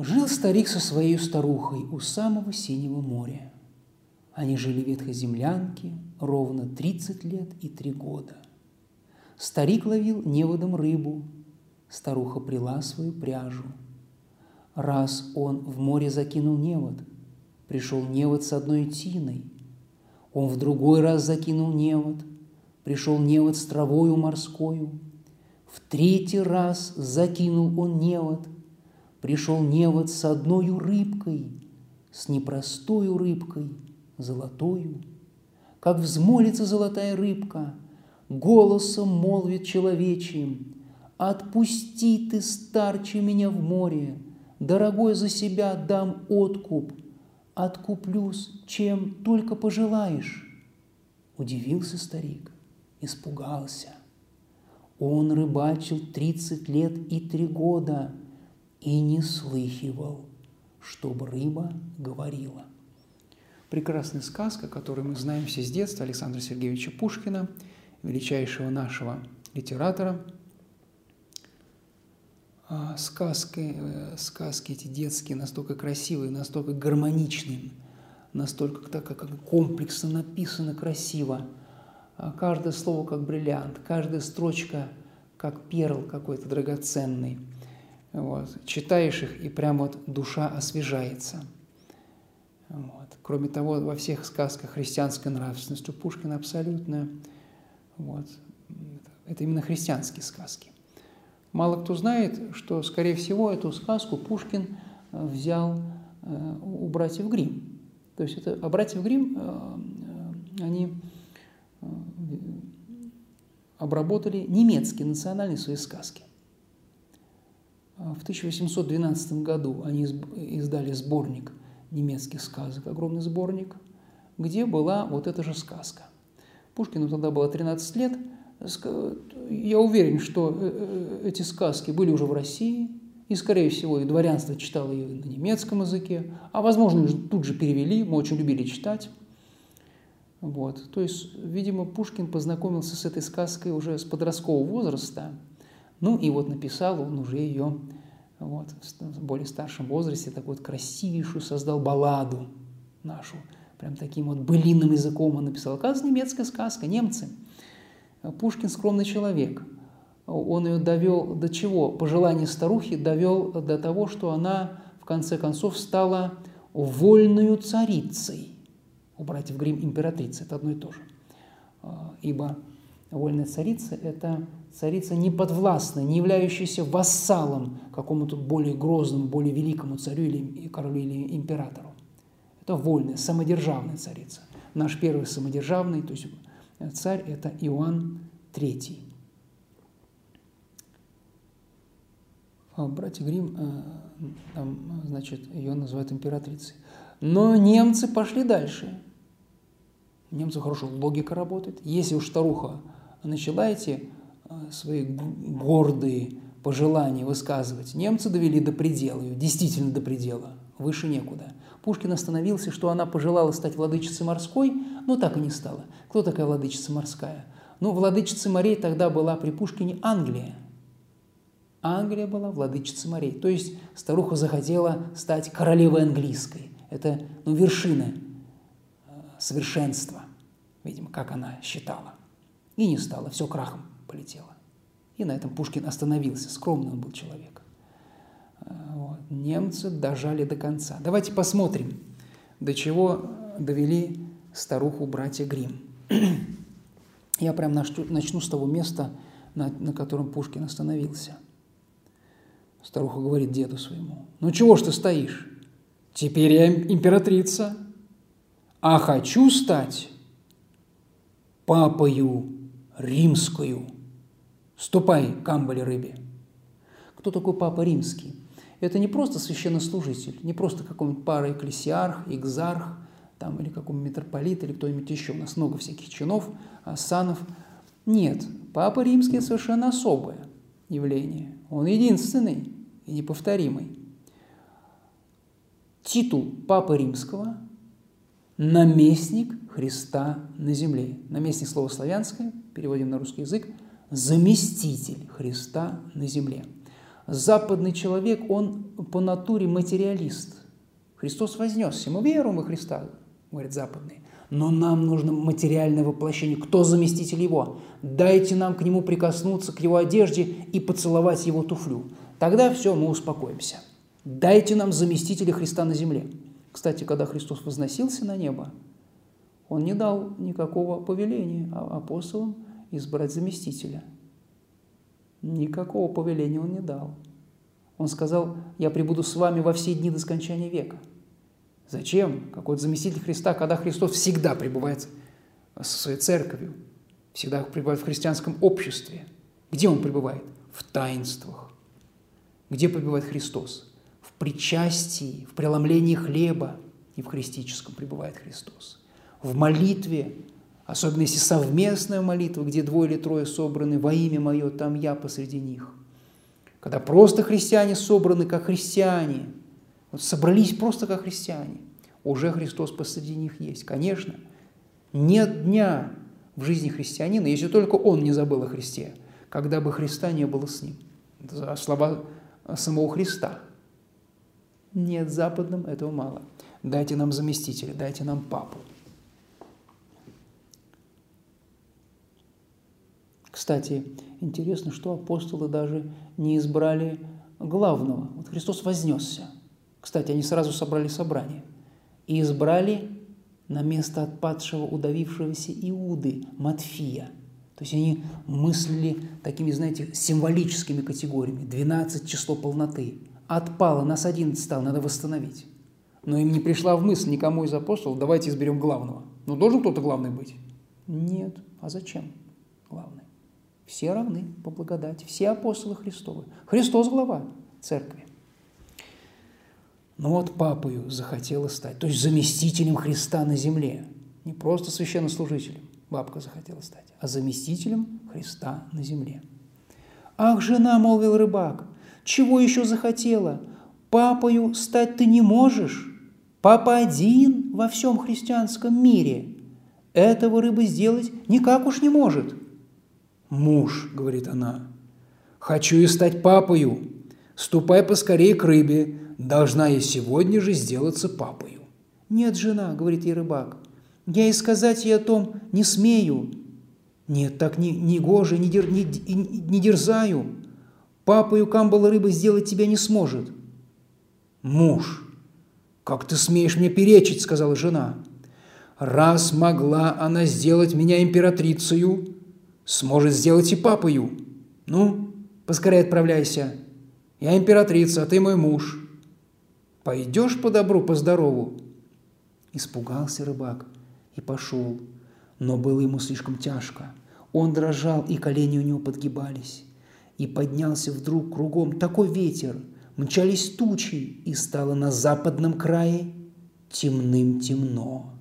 Жил старик со своей старухой у самого синего моря. Они жили в ветхой землянке ровно 30 лет и три года. Старик ловил неводом рыбу, старуха прила свою пряжу. Раз он в море закинул невод, пришел невод с одной тиной. Он в другой раз закинул невод, пришел невод с травою морскою. В третий раз закинул он невод – Пришел невод с одной рыбкой, с непростою рыбкой, золотою. Как взмолится золотая рыбка, голосом молвит человечьим, «Отпусти ты, старче, меня в море, дорогой за себя дам откуп, откуплюсь, чем только пожелаешь». Удивился старик, испугался. Он рыбачил тридцать лет и три года – и не слыхивал, чтобы рыба говорила. Прекрасная сказка, которую мы знаем все с детства Александра Сергеевича Пушкина, величайшего нашего литератора. А сказки, э, сказки эти детские настолько красивые, настолько гармоничные, настолько так, как комплексно написано красиво. А каждое слово как бриллиант, каждая строчка как перл какой-то драгоценный – вот. Читаешь их, и прям вот душа освежается. Вот. Кроме того, во всех сказках христианская нравственность у Пушкина абсолютная. Вот. Это именно христианские сказки. Мало кто знает, что, скорее всего, эту сказку Пушкин э, взял э, у братьев Грим. То есть это, а братьев Грим, э, они обработали немецкие национальные свои сказки. В 1812 году они издали сборник немецких сказок, огромный сборник, где была вот эта же сказка. Пушкину тогда было 13 лет. Я уверен, что э, э, эти сказки были уже в России, и, скорее всего, и дворянство читало ее на немецком языке, а, возможно, тут же перевели, мы очень любили читать. Вот. То есть, видимо, Пушкин познакомился с этой сказкой уже с подросткового возраста – ну и вот написал он уже ее вот, в более старшем возрасте, такую вот красивейшую создал балладу нашу, прям таким вот былинным языком он написал. Оказывается, немецкая сказка, немцы. Пушкин скромный человек. Он ее довел до чего? Пожелание старухи довел до того, что она в конце концов стала вольную царицей. У братьев Грим императрица, это одно и то же. Ибо вольная царица – это царица не подвластная, не являющаяся вассалом какому-то более грозному, более великому царю или королю или императору. Это вольная, самодержавная царица. Наш первый самодержавный, то есть царь – это Иоанн III. А братья Грим, э, значит, ее называют императрицей. Но немцы пошли дальше. Немцы хорошо логика работает. Если уж старуха начала эти Э, свои гордые пожелания высказывать, немцы довели до предела, ее действительно до предела, выше некуда. Пушкин остановился, что она пожелала стать владычицей морской, но так и не стала. Кто такая владычица морская? Ну, владычицей морей тогда была при Пушкине Англия. Англия была владычицей морей. То есть старуха захотела стать королевой английской. Это ну, вершина э, совершенства, видимо, как она считала. И не стала, все крахом полетела. И на этом Пушкин остановился. Скромный он был человек. А, вот. Немцы дожали до конца. Давайте посмотрим, до чего довели старуху братья Грим. Я прям начну с того места, на, на котором Пушкин остановился. Старуха говорит деду своему, ну чего ж ты стоишь? Теперь я императрица, а хочу стать папою римскую. Ступай к амбале рыбе. Кто такой Папа Римский? Это не просто священнослужитель, не просто какой-нибудь пара экклесиарх, экзарх, там, или какой-нибудь митрополит, или кто-нибудь еще. У нас много всяких чинов, санов. Нет, Папа Римский – совершенно особое явление. Он единственный и неповторимый. Титул Папы Римского – наместник Христа на земле. Наместник – слово славянское, переводим на русский язык – заместитель Христа на земле. Западный человек, он по натуре материалист. Христос вознесся, мы веруем во Христа, говорят западные. Но нам нужно материальное воплощение. Кто заместитель его? Дайте нам к нему прикоснуться, к его одежде и поцеловать его туфлю. Тогда все, мы успокоимся. Дайте нам заместителя Христа на земле. Кстати, когда Христос возносился на небо, он не дал никакого повеления апостолам избрать заместителя. Никакого повеления он не дал. Он сказал, я прибуду с вами во все дни до скончания века. Зачем? Какой-то заместитель Христа, когда Христос всегда пребывает со своей церковью, всегда пребывает в христианском обществе. Где он пребывает? В таинствах. Где пребывает Христос? В причастии, в преломлении хлеба и в христическом пребывает Христос. В молитве, особенно если совместная молитва, где двое или трое собраны во имя Мое, там я посреди них. Когда просто христиане собраны как христиане – вот собрались просто как христиане. Уже Христос посреди них есть. Конечно, нет дня в жизни христианина, если только он не забыл о Христе, когда бы Христа не было с ним. Это слова самого Христа. Нет, западным этого мало. Дайте нам заместителя, дайте нам папу. Кстати, интересно, что апостолы даже не избрали главного. Вот Христос вознесся – кстати, они сразу собрали собрание и избрали на место отпадшего, удавившегося Иуды, Матфия. То есть они мыслили такими, знаете, символическими категориями. 12 число полноты. Отпало, нас 11 стало, надо восстановить. Но им не пришла в мысль никому из апостолов, давайте изберем главного. Ну, должен кто-то главный быть? Нет. А зачем главный? Все равны по благодати, все апостолы Христовы. Христос глава церкви. Но вот папою захотела стать, то есть заместителем Христа на земле. Не просто священнослужителем, бабка захотела стать, а заместителем Христа на земле. «Ах, жена!» – молвил рыбак. «Чего еще захотела? Папою стать ты не можешь. Папа один во всем христианском мире. Этого рыба сделать никак уж не может». «Муж», – говорит она, – «хочу и стать папою. Ступай поскорее к рыбе, должна я сегодня же сделаться папою. «Нет, жена», — говорит ей рыбак, — «я и сказать ей о том не смею». «Нет, так не, не гоже, не, дер, не, не дерзаю. Папою камбала рыба сделать тебя не сможет». «Муж, как ты смеешь мне перечить?» — сказала жена. «Раз могла она сделать меня императрицею, сможет сделать и папою. Ну, поскорее отправляйся. Я императрица, а ты мой муж. Пойдешь по добру, по здорову?» Испугался рыбак и пошел, но было ему слишком тяжко. Он дрожал, и колени у него подгибались. И поднялся вдруг кругом такой ветер, мчались тучи, и стало на западном крае темным темно.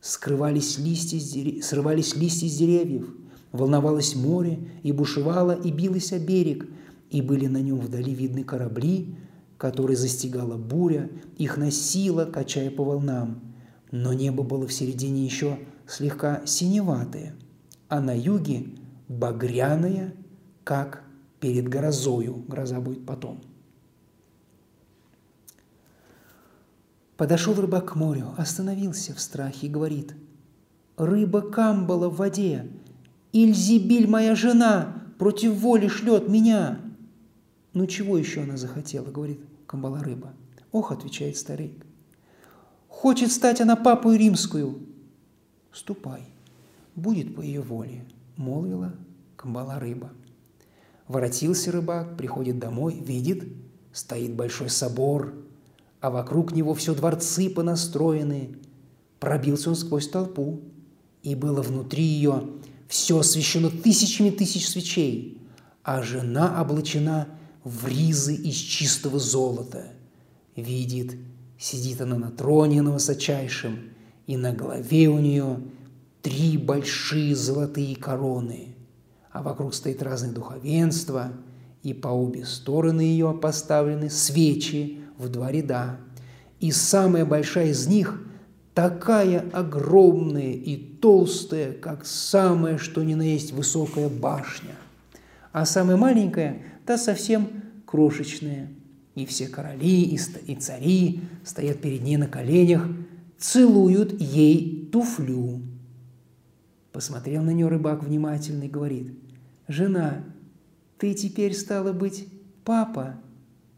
Скрывались листья, срывались листья с деревьев, волновалось море, и бушевало, и билось о берег, и были на нем вдали видны корабли, который застигала буря, их носила, качая по волнам. Но небо было в середине еще слегка синеватое, а на юге багряное, как перед грозою. Гроза будет потом. Подошел рыбак к морю, остановился в страхе и говорит, «Рыба камбала в воде, Ильзибиль, моя жена, против воли шлет меня!» Ну чего еще она захотела, говорит Камбала рыба. Ох, отвечает старик. Хочет стать она папой римскую. Ступай, будет по ее воле, молвила Камбала рыба. Воротился рыбак, приходит домой, видит, стоит большой собор, а вокруг него все дворцы понастроены. Пробился он сквозь толпу, и было внутри ее все освещено тысячами тысяч свечей, а жена облачена – в ризы из чистого золота. Видит, сидит она на троне на высочайшем, и на голове у нее три большие золотые короны, а вокруг стоит разное духовенство, и по обе стороны ее поставлены свечи в два ряда. И самая большая из них такая огромная и толстая, как самая, что ни на есть высокая башня. А самая маленькая та совсем крошечная. И все короли и, цари стоят перед ней на коленях, целуют ей туфлю. Посмотрел на нее рыбак внимательно и говорит, «Жена, ты теперь стала быть папа?»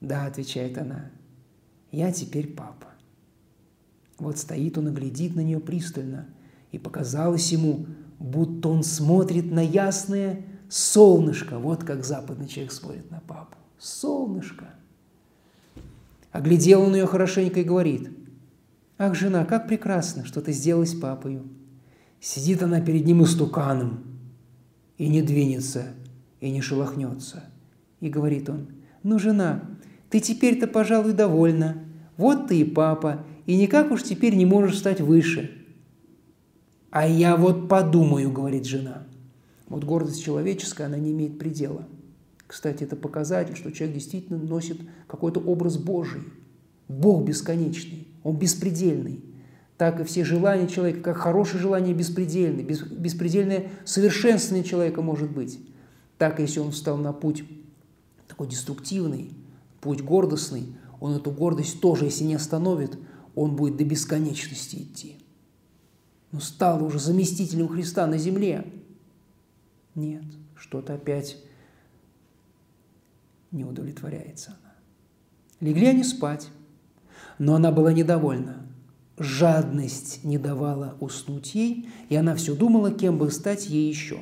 «Да», – отвечает она, – «я теперь папа». Вот стоит он и глядит на нее пристально, и показалось ему, будто он смотрит на ясное солнышко, вот как западный человек смотрит на папу. Солнышко. Оглядел он ее хорошенько и говорит, «Ах, жена, как прекрасно, что ты сделалась папою!» Сидит она перед ним истуканом и не двинется, и не шелохнется. И говорит он, «Ну, жена, ты теперь-то, пожалуй, довольна. Вот ты и папа, и никак уж теперь не можешь стать выше». «А я вот подумаю», — говорит жена. Вот гордость человеческая, она не имеет предела. Кстати, это показатель, что человек действительно носит какой-то образ Божий. Бог бесконечный, Он беспредельный. Так и все желания человека, как хорошее желание беспредельное, беспредельное совершенствование человека может быть. Так, если он встал на путь такой деструктивный, путь гордостный, он эту гордость тоже, если не остановит, он будет до бесконечности идти. Но стал уже заместителем Христа на земле. Нет, что-то опять не удовлетворяется она. Легли они спать, но она была недовольна. Жадность не давала уснуть ей, и она все думала, кем бы стать ей еще.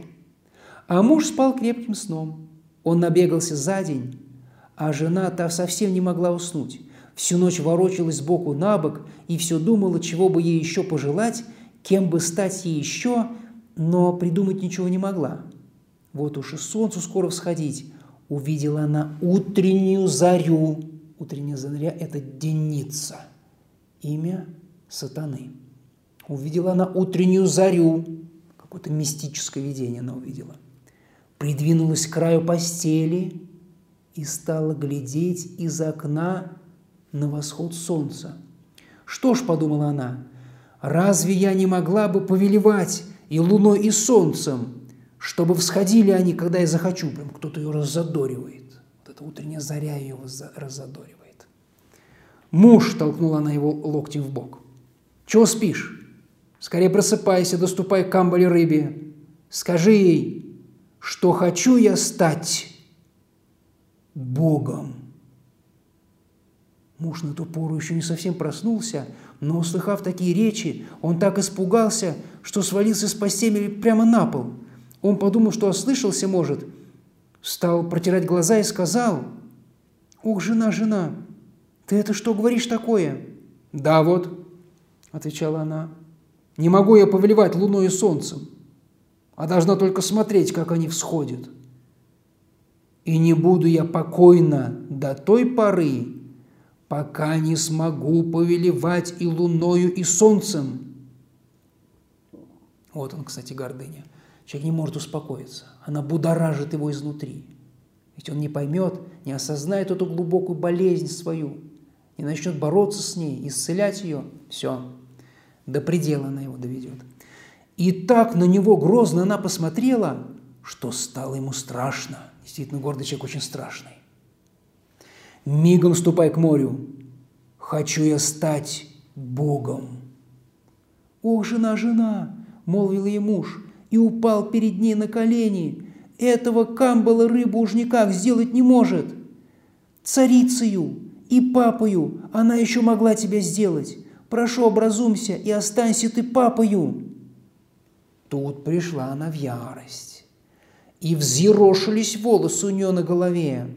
А муж спал крепким сном. Он набегался за день, а жена та совсем не могла уснуть. Всю ночь ворочалась сбоку на бок и все думала, чего бы ей еще пожелать, кем бы стать ей еще, но придумать ничего не могла. Вот уж и солнцу скоро всходить, увидела она утреннюю зарю. Утренняя заря – это деница, имя сатаны. Увидела она утреннюю зарю, какое-то мистическое видение она увидела. Придвинулась к краю постели и стала глядеть из окна на восход солнца. Что ж, подумала она, разве я не могла бы повелевать и луной, и солнцем, чтобы всходили они, когда я захочу. Прям кто-то ее раззадоривает. Вот эта утренняя заря ее раззадоривает. Муж толкнула на его локтем в бок. Чего спишь? Скорее просыпайся, доступай к камбале рыбе. Скажи ей, что хочу я стать Богом. Муж на ту пору еще не совсем проснулся, но, услыхав такие речи, он так испугался, что свалился с постели прямо на пол – он подумал, что ослышался, может, стал протирать глаза и сказал, «Ох, жена, жена, ты это что говоришь такое?» «Да вот», – отвечала она, – «не могу я повелевать луной и солнцем, а должна только смотреть, как они всходят. И не буду я покойна до той поры, пока не смогу повелевать и луною, и солнцем». Вот он, кстати, гордыня – Человек не может успокоиться. Она будоражит его изнутри. Ведь он не поймет, не осознает эту глубокую болезнь свою, не начнет бороться с ней, исцелять ее. Все, до предела она его доведет. И так на него грозно она посмотрела, что стало ему страшно. Действительно, гордый человек очень страшный. «Мигом ступай к морю. Хочу я стать Богом». «Ох, жена, жена!» – молвил ей муж и упал перед ней на колени. Этого камбала рыба уж никак сделать не может. Царицею и папою она еще могла тебя сделать. Прошу, образумся и останься ты папою. Тут пришла она в ярость. И взъерошились волосы у нее на голове.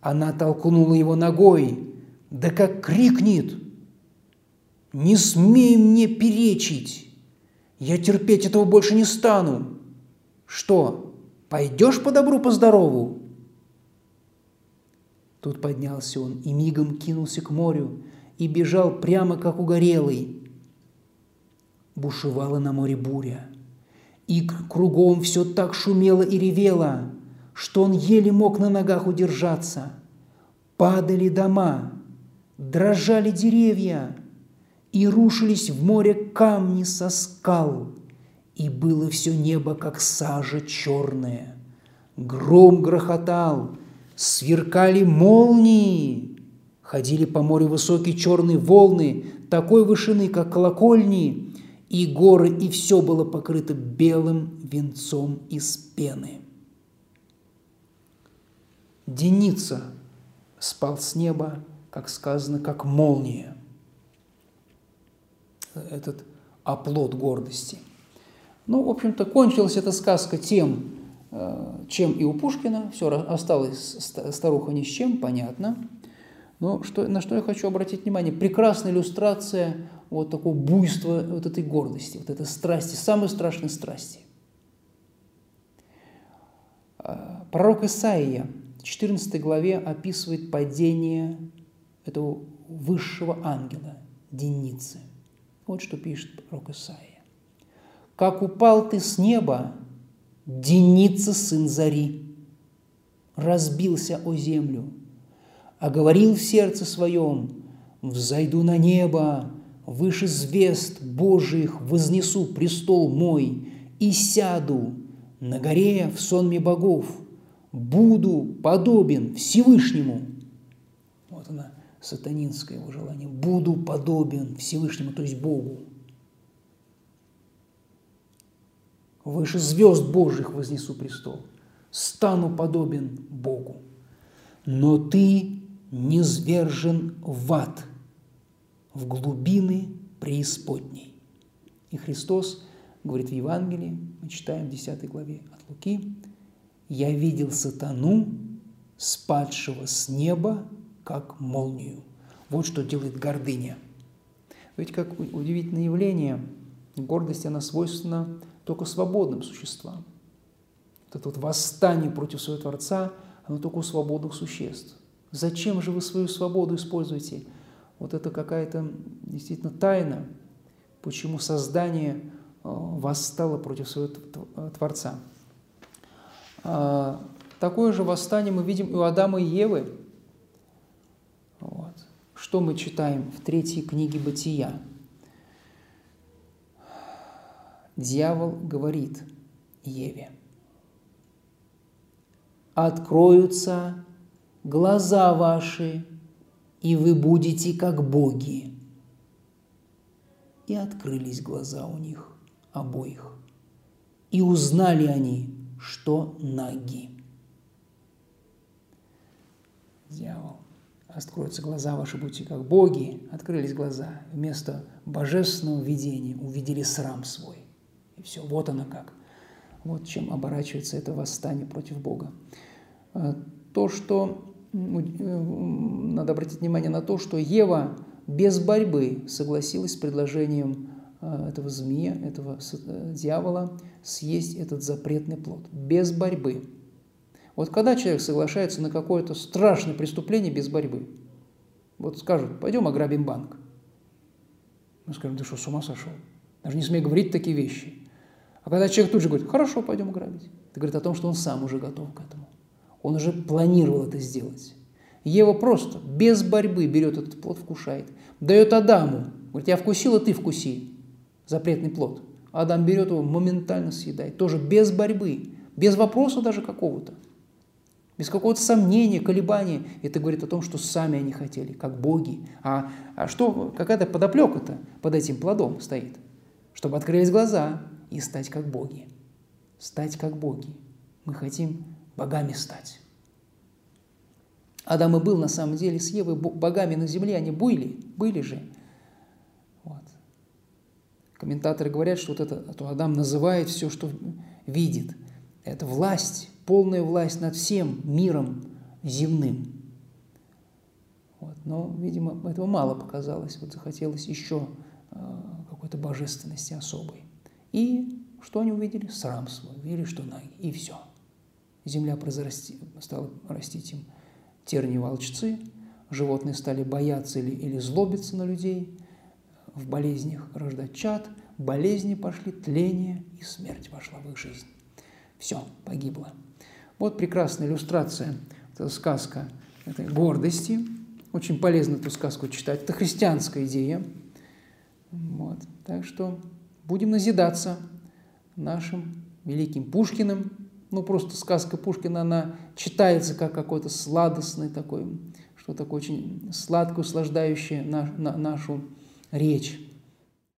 Она толкнула его ногой, да как крикнет, «Не смей мне перечить!» Я терпеть этого больше не стану. Что, пойдешь по добру, по здорову? Тут поднялся он и мигом кинулся к морю и бежал прямо как угорелый. Бушевала на море буря, и кругом все так шумело и ревело, что он еле мог на ногах удержаться. Падали дома, дрожали деревья, и рушились в море камни со скал, и было все небо, как сажа черная. Гром грохотал, сверкали молнии, ходили по морю высокие черные волны, такой вышины, как колокольни, и горы, и все было покрыто белым венцом из пены. Деница спал с неба, как сказано, как молния. Этот оплот гордости. Ну, в общем-то, кончилась эта сказка тем, э, чем и у Пушкина. Все, осталось старуха ни с чем, понятно. Но что, на что я хочу обратить внимание? Прекрасная иллюстрация вот такого буйства, вот этой гордости, вот этой страсти, самой страшной страсти. А, пророк Исаия в 14 главе описывает падение этого высшего ангела, Деницы. Вот что пишет пророк Исаия. «Как упал ты с неба, Деница, сын Зари, разбился о землю, а говорил в сердце своем, «Взойду на небо, выше звезд Божиих вознесу престол мой и сяду на горе в сонме богов, буду подобен Всевышнему». Вот она, сатанинское его желание. «Буду подобен Всевышнему», то есть Богу. Выше звезд Божьих вознесу престол. Стану подобен Богу. Но ты не звержен в ад, в глубины преисподней. И Христос говорит в Евангелии, мы читаем в 10 главе от Луки, «Я видел сатану, спадшего с неба, как молнию». Вот что делает гордыня. Ведь как удивительное явление, гордость, она свойственна только свободным существам. Вот это вот восстание против своего Творца, оно только у свободных существ. Зачем же вы свою свободу используете? Вот это какая-то действительно тайна, почему создание э, восстало против своего Творца. А, такое же восстание мы видим и у Адама и Евы. Вот. Что мы читаем в третьей книге Бытия? Дьявол говорит Еве, «Откроются глаза ваши, и вы будете как боги». И открылись глаза у них обоих, и узнали они, что ноги. Дьявол. Откроются глаза ваши, будете как боги. Открылись глаза. Вместо божественного видения увидели срам свой. И все, вот оно как. Вот чем оборачивается это восстание против Бога. А, то, что Э, надо обратить внимание на то, что Ева без борьбы согласилась с предложением э, этого змея, этого э, дьявола съесть этот запретный плод. Без борьбы. Вот когда человек соглашается на какое-то страшное преступление без борьбы, вот скажут, пойдем ограбим банк. Мы скажем, ты что, с ума сошел? Даже не смей говорить такие вещи. А когда человек тут же говорит, хорошо, пойдем ограбить, это говорит о том, что он сам уже готов к этому. Он уже планировал это сделать. Ева просто, без борьбы берет этот плод, вкушает. Дает Адаму. Говорит, я вкусила, ты вкуси. Запретный плод. Адам берет его, моментально съедает. Тоже без борьбы, без вопроса даже какого-то. Без какого-то сомнения, колебания. Это говорит о том, что сами они хотели, как боги. А, а что, какая-то подоплека-то под этим плодом стоит? Чтобы открылись глаза и стать как боги. Стать как боги. Мы хотим богами стать. Адам и был на самом деле с Евой богами на земле, они были, были же. Вот. Комментаторы говорят, что вот это, а то Адам называет все, что видит. Это власть, полная власть над всем миром земным. Вот. Но, видимо, этого мало показалось. Вот захотелось еще э, какой-то божественности особой. И что они увидели? Срам свой. Увидели, что ноги. И все – Земля произрасти, стала растить им терни волчцы, животные стали бояться или, или злобиться на людей, в болезнях рождать чад, болезни пошли, тление и смерть вошла в их жизнь. Все, погибло. Вот прекрасная иллюстрация, это сказка этой гордости. Очень полезно эту сказку читать. Это христианская идея. Вот. Так что будем назидаться нашим великим Пушкиным, ну просто сказка Пушкина, она читается как какой-то сладостный такой, что такое очень сладкое, услаждающее на, на, нашу речь.